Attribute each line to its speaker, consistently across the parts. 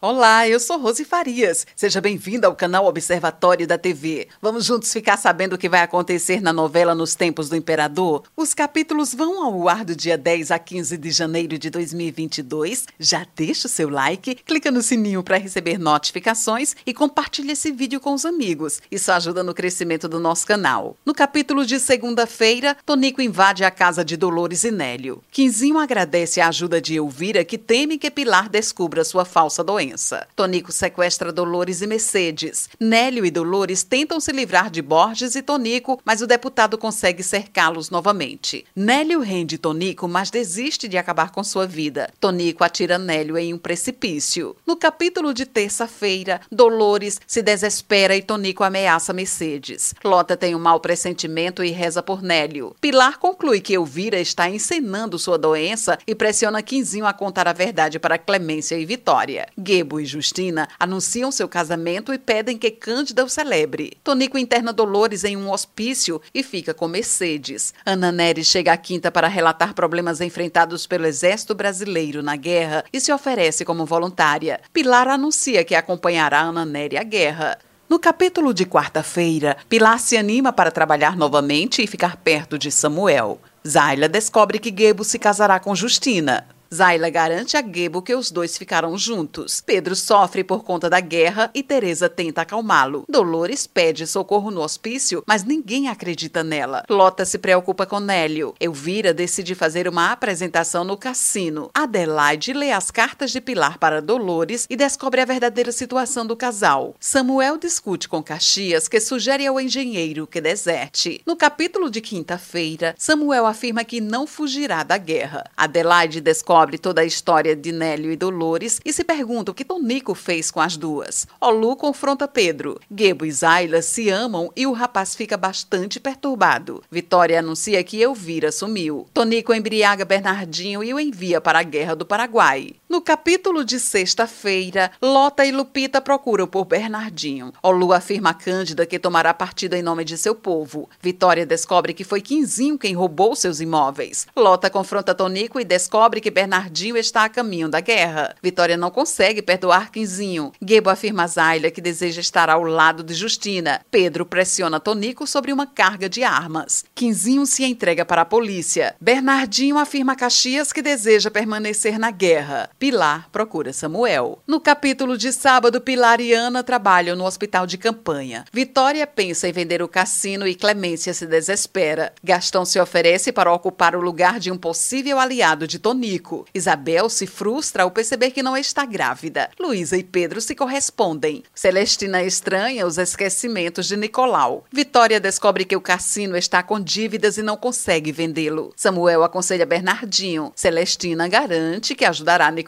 Speaker 1: Olá, eu sou Rose Farias. Seja bem-vinda ao canal Observatório da TV. Vamos juntos ficar sabendo o que vai acontecer na novela Nos Tempos do Imperador? Os capítulos vão ao ar do dia 10 a 15 de janeiro de 2022. Já deixa o seu like, clica no sininho para receber notificações e compartilhe esse vídeo com os amigos. Isso ajuda no crescimento do nosso canal. No capítulo de segunda-feira, Tonico invade a casa de Dolores e Nélio. Quinzinho agradece a ajuda de Elvira, que teme que Pilar descubra sua falsa doença Tonico sequestra Dolores e Mercedes. Nélio e Dolores tentam se livrar de Borges e Tonico, mas o deputado consegue cercá-los novamente. Nélio rende Tonico, mas desiste de acabar com sua vida. Tonico atira Nélio em um precipício. No capítulo de terça-feira, Dolores se desespera e Tonico ameaça Mercedes. Lota tem um mau pressentimento e reza por Nélio. Pilar conclui que Elvira está encenando sua doença e pressiona Quinzinho a contar a verdade para Clemência e Vitória. Gebo e Justina anunciam seu casamento e pedem que Cândida o celebre. Tonico interna Dolores em um hospício e fica com Mercedes. Ana Nery chega à quinta para relatar problemas enfrentados pelo exército brasileiro na guerra e se oferece como voluntária. Pilar anuncia que acompanhará Ana Nery à guerra. No capítulo de quarta-feira, Pilar se anima para trabalhar novamente e ficar perto de Samuel. Zayla descobre que Gebo se casará com Justina. Zayla garante a Gebo que os dois ficaram juntos. Pedro sofre por conta da guerra e Teresa tenta acalmá-lo. Dolores pede socorro no hospício, mas ninguém acredita nela. Lota se preocupa com Nélio. Elvira decide fazer uma apresentação no cassino. Adelaide lê as cartas de Pilar para Dolores e descobre a verdadeira situação do casal. Samuel discute com Caxias, que sugere ao engenheiro que deserte. No capítulo de quinta-feira, Samuel afirma que não fugirá da guerra. Adelaide descobre descobre toda a história de Nélio e Dolores e se pergunta o que Tonico fez com as duas. Olu confronta Pedro. Gebo e Zayla se amam e o rapaz fica bastante perturbado. Vitória anuncia que Elvira sumiu. Tonico embriaga Bernardinho e o envia para a Guerra do Paraguai. No capítulo de sexta-feira, Lota e Lupita procuram por Bernardinho. Olu afirma a Cândida que tomará partido em nome de seu povo. Vitória descobre que foi Quinzinho quem roubou seus imóveis. Lota confronta Tonico e descobre que Bernardinho está a caminho da guerra. Vitória não consegue perdoar Quinzinho. Gebo afirma a Zayla que deseja estar ao lado de Justina. Pedro pressiona Tonico sobre uma carga de armas. Quinzinho se entrega para a polícia. Bernardinho afirma a Caxias que deseja permanecer na guerra. Pilar procura Samuel. No capítulo de sábado, Pilar e Ana trabalham no hospital de campanha. Vitória pensa em vender o cassino e Clemência se desespera. Gastão se oferece para ocupar o lugar de um possível aliado de Tonico. Isabel se frustra ao perceber que não está grávida. Luísa e Pedro se correspondem. Celestina estranha os esquecimentos de Nicolau. Vitória descobre que o cassino está com dívidas e não consegue vendê-lo. Samuel aconselha Bernardinho. Celestina garante que ajudará Nicolau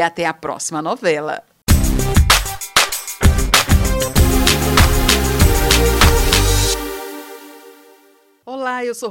Speaker 1: até a próxima novela. Olá, eu sou